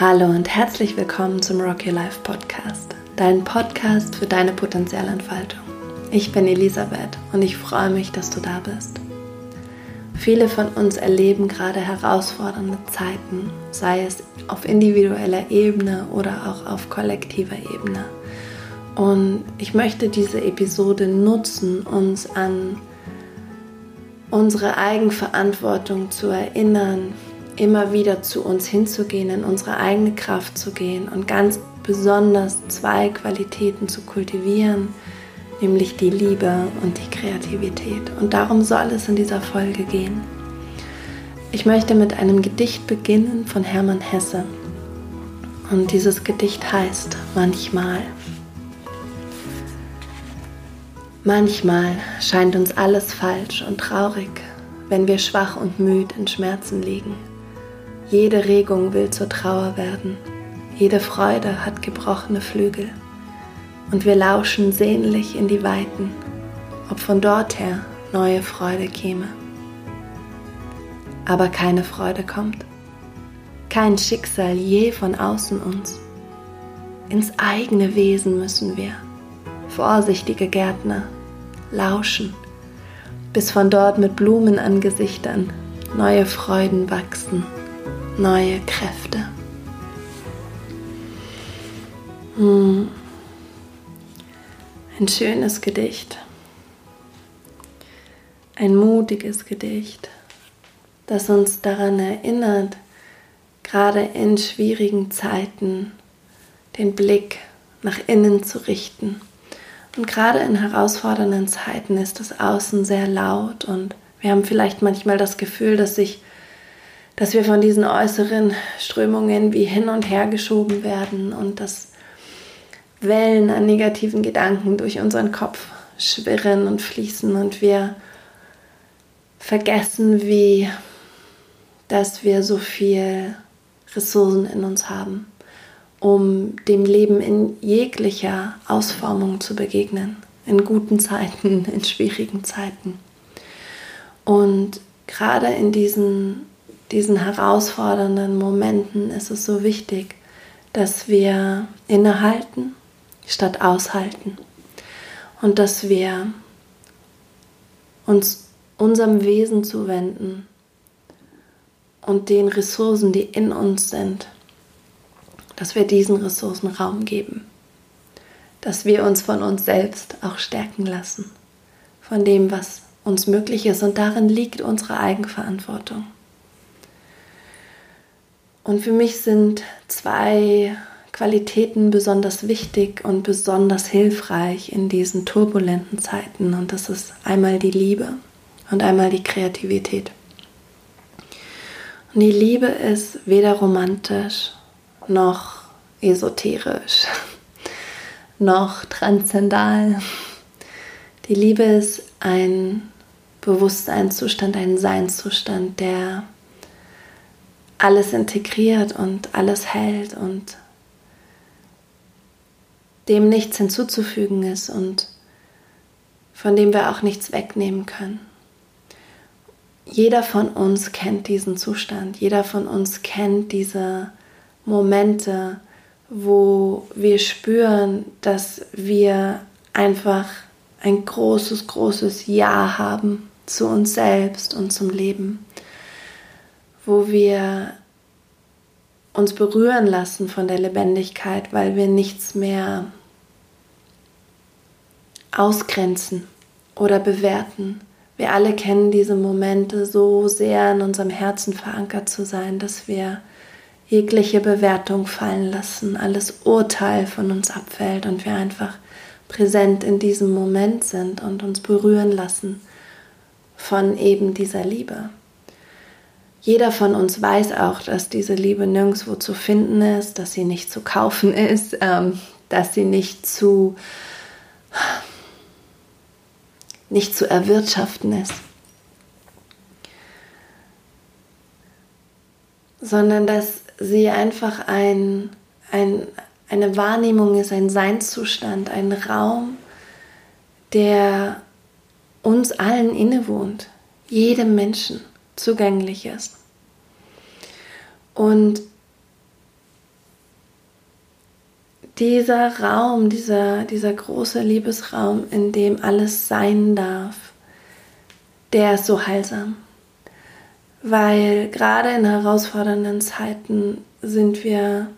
Hallo und herzlich willkommen zum Rock Your Life Podcast, dein Podcast für deine Potenzialentfaltung. Ich bin Elisabeth und ich freue mich, dass du da bist. Viele von uns erleben gerade herausfordernde Zeiten, sei es auf individueller Ebene oder auch auf kollektiver Ebene. Und ich möchte diese Episode nutzen, uns an unsere Eigenverantwortung zu erinnern, immer wieder zu uns hinzugehen, in unsere eigene Kraft zu gehen und ganz besonders zwei Qualitäten zu kultivieren, nämlich die Liebe und die Kreativität. Und darum soll es in dieser Folge gehen. Ich möchte mit einem Gedicht beginnen von Hermann Hesse. Und dieses Gedicht heißt Manchmal. Manchmal scheint uns alles falsch und traurig, wenn wir schwach und müd in Schmerzen liegen. Jede Regung will zur Trauer werden, jede Freude hat gebrochene Flügel. Und wir lauschen sehnlich in die Weiten, ob von dort her neue Freude käme. Aber keine Freude kommt, kein Schicksal je von außen uns. Ins eigene Wesen müssen wir, vorsichtige Gärtner, lauschen, bis von dort mit Blumen an Gesichtern neue Freuden wachsen neue Kräfte. Hm. Ein schönes Gedicht, ein mutiges Gedicht, das uns daran erinnert, gerade in schwierigen Zeiten den Blick nach innen zu richten. Und gerade in herausfordernden Zeiten ist das Außen sehr laut und wir haben vielleicht manchmal das Gefühl, dass sich dass wir von diesen äußeren Strömungen wie hin und her geschoben werden und dass Wellen an negativen Gedanken durch unseren Kopf schwirren und fließen und wir vergessen, wie dass wir so viel Ressourcen in uns haben, um dem Leben in jeglicher Ausformung zu begegnen, in guten Zeiten, in schwierigen Zeiten. Und gerade in diesen diesen herausfordernden Momenten ist es so wichtig, dass wir innehalten statt aushalten. Und dass wir uns unserem Wesen zuwenden und den Ressourcen, die in uns sind, dass wir diesen Ressourcen Raum geben, dass wir uns von uns selbst auch stärken lassen, von dem, was uns möglich ist. Und darin liegt unsere Eigenverantwortung. Und für mich sind zwei Qualitäten besonders wichtig und besonders hilfreich in diesen turbulenten Zeiten. Und das ist einmal die Liebe und einmal die Kreativität. Und die Liebe ist weder romantisch noch esoterisch noch transzendal. Die Liebe ist ein Bewusstseinszustand, ein Seinszustand, der alles integriert und alles hält und dem nichts hinzuzufügen ist und von dem wir auch nichts wegnehmen können. Jeder von uns kennt diesen Zustand, jeder von uns kennt diese Momente, wo wir spüren, dass wir einfach ein großes, großes Ja haben zu uns selbst und zum Leben wo wir uns berühren lassen von der Lebendigkeit, weil wir nichts mehr ausgrenzen oder bewerten. Wir alle kennen diese Momente so sehr in unserem Herzen verankert zu sein, dass wir jegliche Bewertung fallen lassen, alles Urteil von uns abfällt und wir einfach präsent in diesem Moment sind und uns berühren lassen von eben dieser Liebe. Jeder von uns weiß auch, dass diese Liebe nirgendwo zu finden ist, dass sie nicht zu kaufen ist, ähm, dass sie nicht zu, nicht zu erwirtschaften ist, sondern dass sie einfach ein, ein, eine Wahrnehmung ist, ein Seinszustand, ein Raum, der uns allen innewohnt, jedem Menschen zugänglich ist. Und dieser Raum, dieser, dieser große Liebesraum, in dem alles sein darf, der ist so heilsam. Weil gerade in herausfordernden Zeiten sind wir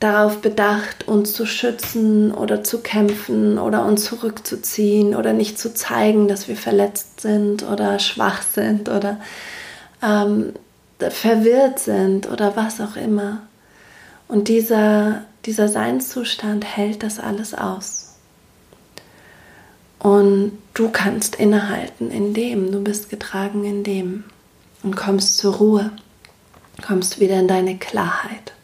darauf bedacht, uns zu schützen oder zu kämpfen oder uns zurückzuziehen oder nicht zu zeigen, dass wir verletzt sind oder schwach sind oder ähm, verwirrt sind oder was auch immer. Und dieser, dieser Seinszustand hält das alles aus. Und du kannst innehalten in dem, du bist getragen in dem und kommst zur Ruhe, kommst wieder in deine Klarheit.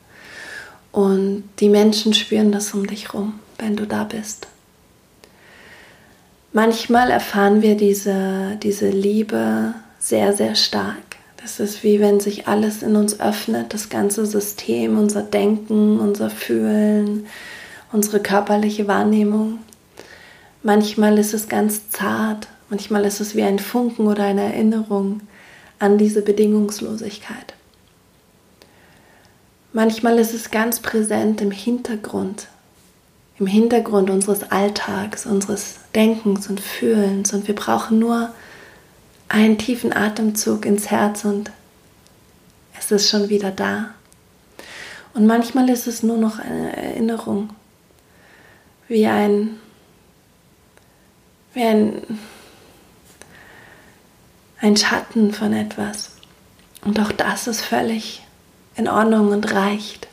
Und die Menschen spüren das um dich rum, wenn du da bist. Manchmal erfahren wir diese, diese Liebe sehr, sehr stark. Das ist wie wenn sich alles in uns öffnet, das ganze System, unser Denken, unser Fühlen, unsere körperliche Wahrnehmung. Manchmal ist es ganz zart, manchmal ist es wie ein Funken oder eine Erinnerung an diese Bedingungslosigkeit. Manchmal ist es ganz präsent im Hintergrund, im Hintergrund unseres Alltags, unseres Denkens und Fühlens und wir brauchen nur einen tiefen Atemzug ins Herz und es ist schon wieder da. Und manchmal ist es nur noch eine Erinnerung, wie ein, wie ein, ein Schatten von etwas. Und auch das ist völlig in Ordnung und reicht.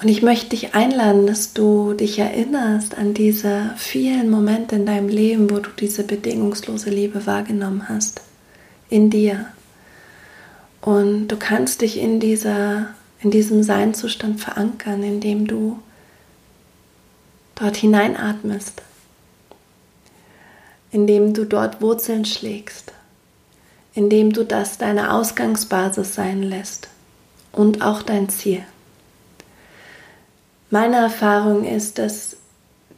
Und ich möchte dich einladen, dass du dich erinnerst an diese vielen Momente in deinem Leben, wo du diese bedingungslose Liebe wahrgenommen hast. In dir. Und du kannst dich in, dieser, in diesem Seinzustand verankern, indem du dort hineinatmest. Indem du dort Wurzeln schlägst indem du das deine Ausgangsbasis sein lässt und auch dein Ziel. Meine Erfahrung ist, dass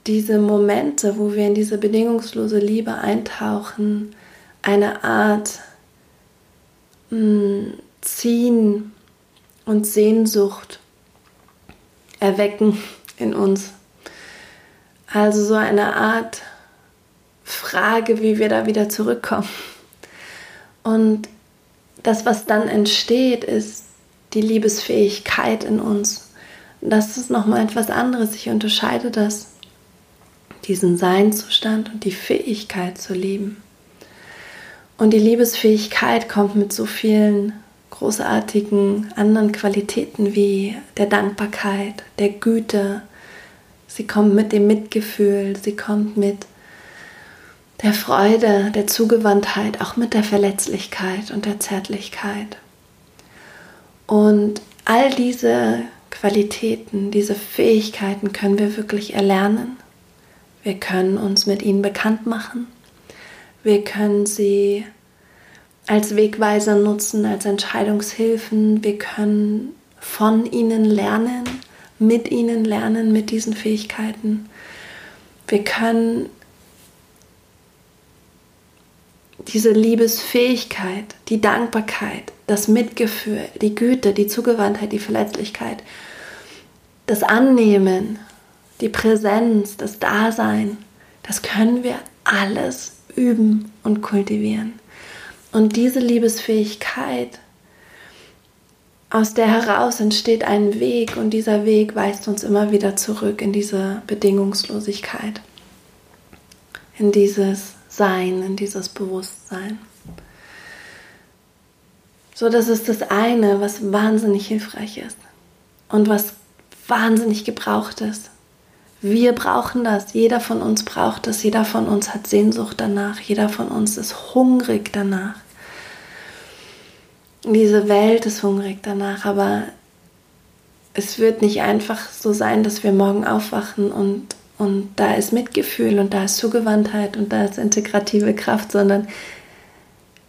diese Momente, wo wir in diese bedingungslose Liebe eintauchen, eine Art mh, hm, Ziehen und Sehnsucht erwecken in uns. Also so eine Art Frage, wie wir da wieder zurückkommen. Und das, was dann entsteht, ist die Liebesfähigkeit in uns. Das ist nochmal etwas anderes. Ich unterscheide das, diesen Seinzustand und die Fähigkeit zu lieben. Und die Liebesfähigkeit kommt mit so vielen großartigen anderen Qualitäten wie der Dankbarkeit, der Güte. Sie kommt mit dem Mitgefühl, sie kommt mit der Freude, der Zugewandtheit, auch mit der Verletzlichkeit und der Zärtlichkeit. Und all diese Qualitäten, diese Fähigkeiten können wir wirklich erlernen. Wir können uns mit ihnen bekannt machen. Wir können sie als Wegweiser nutzen, als Entscheidungshilfen. Wir können von ihnen lernen, mit ihnen lernen, mit diesen Fähigkeiten. Wir können diese Liebesfähigkeit, die Dankbarkeit, das Mitgefühl, die Güte, die Zugewandtheit, die Verletzlichkeit, das Annehmen, die Präsenz, das Dasein, das können wir alles üben und kultivieren. Und diese Liebesfähigkeit, aus der heraus entsteht ein Weg und dieser Weg weist uns immer wieder zurück in diese Bedingungslosigkeit, in dieses sein, in dieses Bewusstsein. So, das ist das eine, was wahnsinnig hilfreich ist und was wahnsinnig gebraucht ist. Wir brauchen das, jeder von uns braucht das, jeder von uns hat Sehnsucht danach, jeder von uns ist hungrig danach. Diese Welt ist hungrig danach, aber es wird nicht einfach so sein, dass wir morgen aufwachen und und da ist Mitgefühl und da ist Zugewandtheit und da ist integrative Kraft, sondern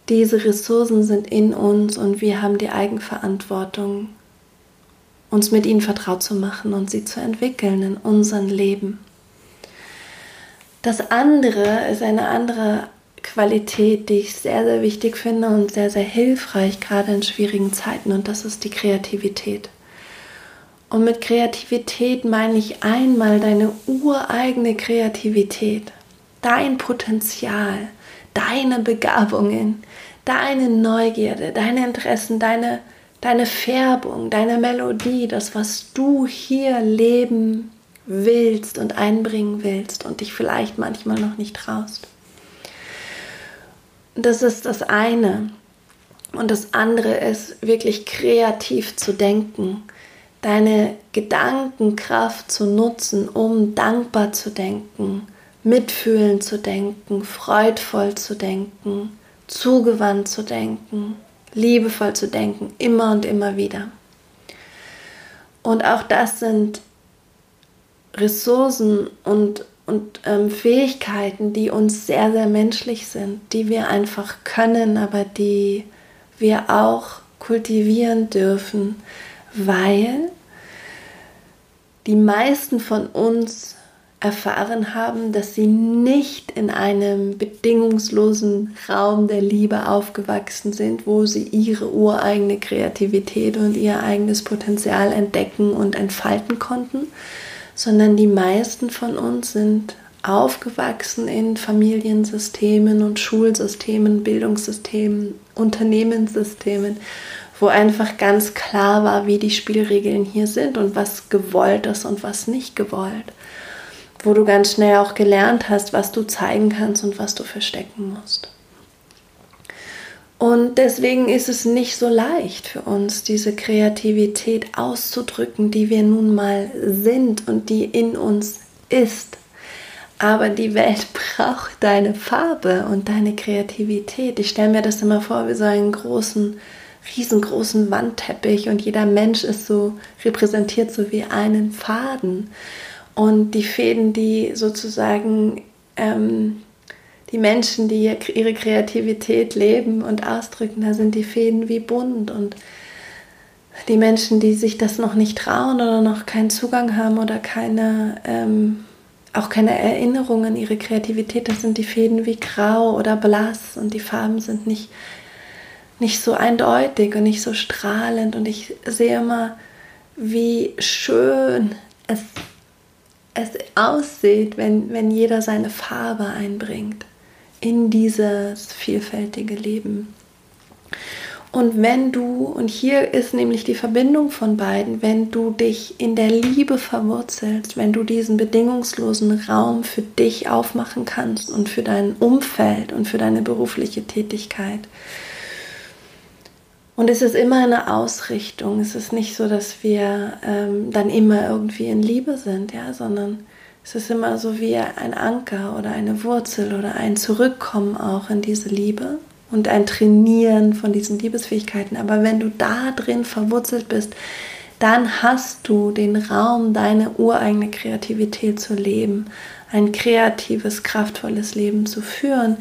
diese Ressourcen sind in uns und wir haben die Eigenverantwortung, uns mit ihnen vertraut zu machen und sie zu entwickeln in unserem Leben. Das andere ist eine andere Qualität, die ich sehr, sehr wichtig finde und sehr, sehr hilfreich, gerade in schwierigen Zeiten, und das ist die Kreativität. Und mit Kreativität meine ich einmal deine ureigene Kreativität, dein Potenzial, deine Begabungen, deine Neugierde, deine Interessen, deine, deine Färbung, deine Melodie, das, was du hier leben willst und einbringen willst und dich vielleicht manchmal noch nicht traust. Das ist das eine. Und das andere ist wirklich kreativ zu denken, deine Gedankenkraft zu nutzen, um dankbar zu denken, mitfühlend zu denken, freudvoll zu denken, zugewandt zu denken, liebevoll zu denken, immer und immer wieder. Und auch das sind Ressourcen und, und ähm, Fähigkeiten, die uns sehr, sehr menschlich sind, die wir einfach können, aber die wir auch kultivieren dürfen, weil die meisten von uns erfahren haben, dass sie nicht in einem bedingungslosen Raum der Liebe aufgewachsen sind, wo sie ihre ureigene Kreativität und ihr eigenes Potenzial entdecken und entfalten konnten, sondern die meisten von uns sind aufgewachsen in Familiensystemen und Schulsystemen, Bildungssystemen, Unternehmenssystemen, wo einfach ganz klar war, wie die Spielregeln hier sind und was gewollt ist und was nicht gewollt. Wo du ganz schnell auch gelernt hast, was du zeigen kannst und was du verstecken musst. Und deswegen ist es nicht so leicht für uns, diese Kreativität auszudrücken, die wir nun mal sind und die in uns ist. Aber die Welt braucht deine Farbe und deine Kreativität. Ich stelle mir das immer vor wie so einen großen, riesengroßen Wandteppich und jeder Mensch ist so repräsentiert so wie einen Faden. Und die Fäden, die sozusagen ähm, die Menschen, die ihre Kreativität leben und ausdrücken, da sind die Fäden wie bunt und die Menschen, die sich das noch nicht trauen oder noch keinen Zugang haben oder keine, ähm, auch keine Erinnerung an ihre Kreativität, das sind die Fäden wie grau oder blass und die Farben sind nicht, nicht so eindeutig und nicht so strahlend und ich sehe immer, wie schön es, es aussieht, wenn, wenn jeder seine Farbe einbringt in dieses vielfältige Leben. Und wenn du, und hier ist nämlich die Verbindung von beiden, wenn du dich in der Liebe verwurzelst, wenn du diesen bedingungslosen Raum für dich aufmachen kannst und für dein Umfeld und für deine berufliche Tätigkeit. Und es ist immer eine Ausrichtung. Es ist nicht so, dass wir ähm, dann immer irgendwie in Liebe sind, ja, sondern es ist immer so wie ein Anker oder eine Wurzel oder ein Zurückkommen auch in diese Liebe und ein Trainieren von diesen Liebesfähigkeiten. Aber wenn du da drin verwurzelt bist, dann hast du den Raum, deine ureigene Kreativität zu leben, ein kreatives, kraftvolles Leben zu führen,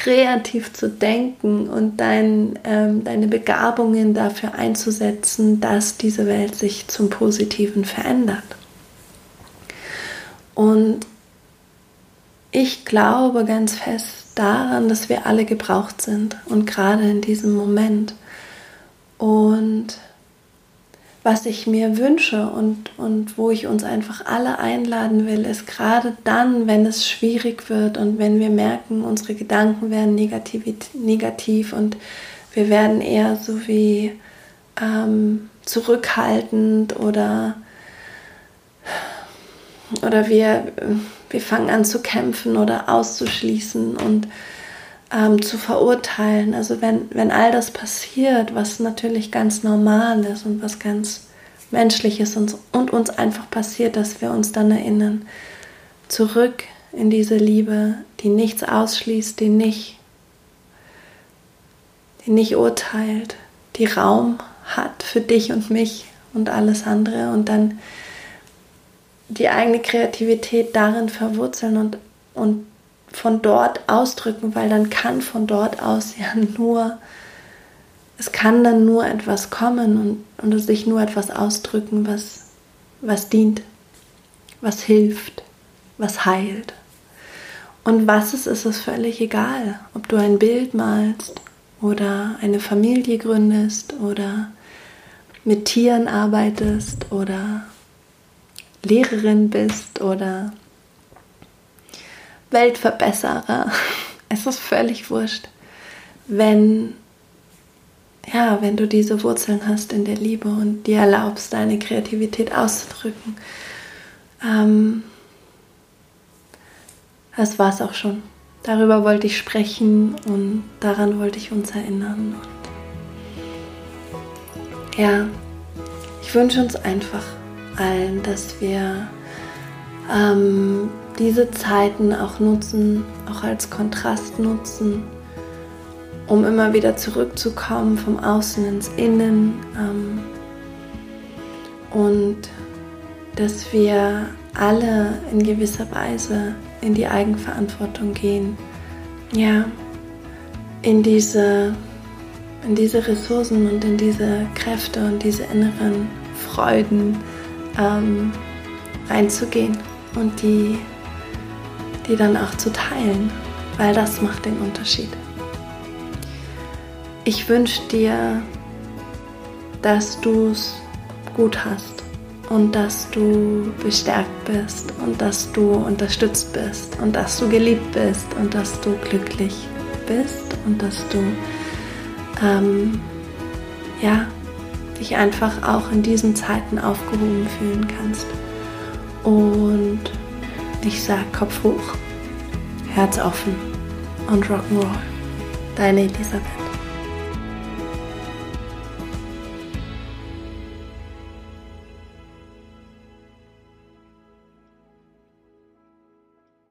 kreativ zu denken und dein, ähm, deine Begabungen dafür einzusetzen, dass diese Welt sich zum Positiven verändert. Und ich glaube ganz fest daran, dass wir alle gebraucht sind und gerade in diesem Moment. Und was ich mir wünsche und, und wo ich uns einfach alle einladen will, ist gerade dann, wenn es schwierig wird und wenn wir merken, unsere Gedanken werden negativ, negativ und wir werden eher so wie ähm, zurückhaltend oder oder wir, wir fangen an zu kämpfen oder auszuschließen und ähm, zu verurteilen. Also wenn, wenn all das passiert, was natürlich ganz normal ist und was ganz menschlich ist und, und uns einfach passiert, dass wir uns dann erinnern, zurück in diese Liebe, die nichts ausschließt, die nicht, die nicht urteilt, die Raum hat für dich und mich und alles andere und dann die eigene Kreativität darin verwurzeln und, und von dort ausdrücken, weil dann kann von dort aus ja nur, es kann dann nur etwas kommen und, und sich nur etwas ausdrücken, was, was dient, was hilft, was heilt. Und was es ist, ist völlig egal, ob du ein Bild malst oder eine Familie gründest oder mit Tieren arbeitest oder Lehrerin bist oder Weltverbesserer. Es ist völlig wurscht, wenn ja, wenn du diese Wurzeln hast in der Liebe und dir erlaubst, deine Kreativität auszudrücken. Ähm, das es auch schon. Darüber wollte ich sprechen und daran wollte ich uns erinnern. Und ja, ich wünsche uns einfach allen, dass wir ähm, diese Zeiten auch nutzen, auch als Kontrast nutzen, um immer wieder zurückzukommen vom Außen ins Innen ähm, und dass wir alle in gewisser Weise in die Eigenverantwortung gehen, ja, in diese, in diese Ressourcen und in diese Kräfte und diese inneren Freuden ähm, reinzugehen und die, die dann auch zu teilen, weil das macht den Unterschied. Ich wünsche dir, dass du es gut hast und dass du bestärkt bist und dass du unterstützt bist und dass du geliebt bist und dass du glücklich bist und dass du ähm, ja dich einfach auch in diesen Zeiten aufgehoben fühlen kannst. Und ich sag Kopf hoch, Herz offen und Rock'n'Roll. Deine Elisabeth.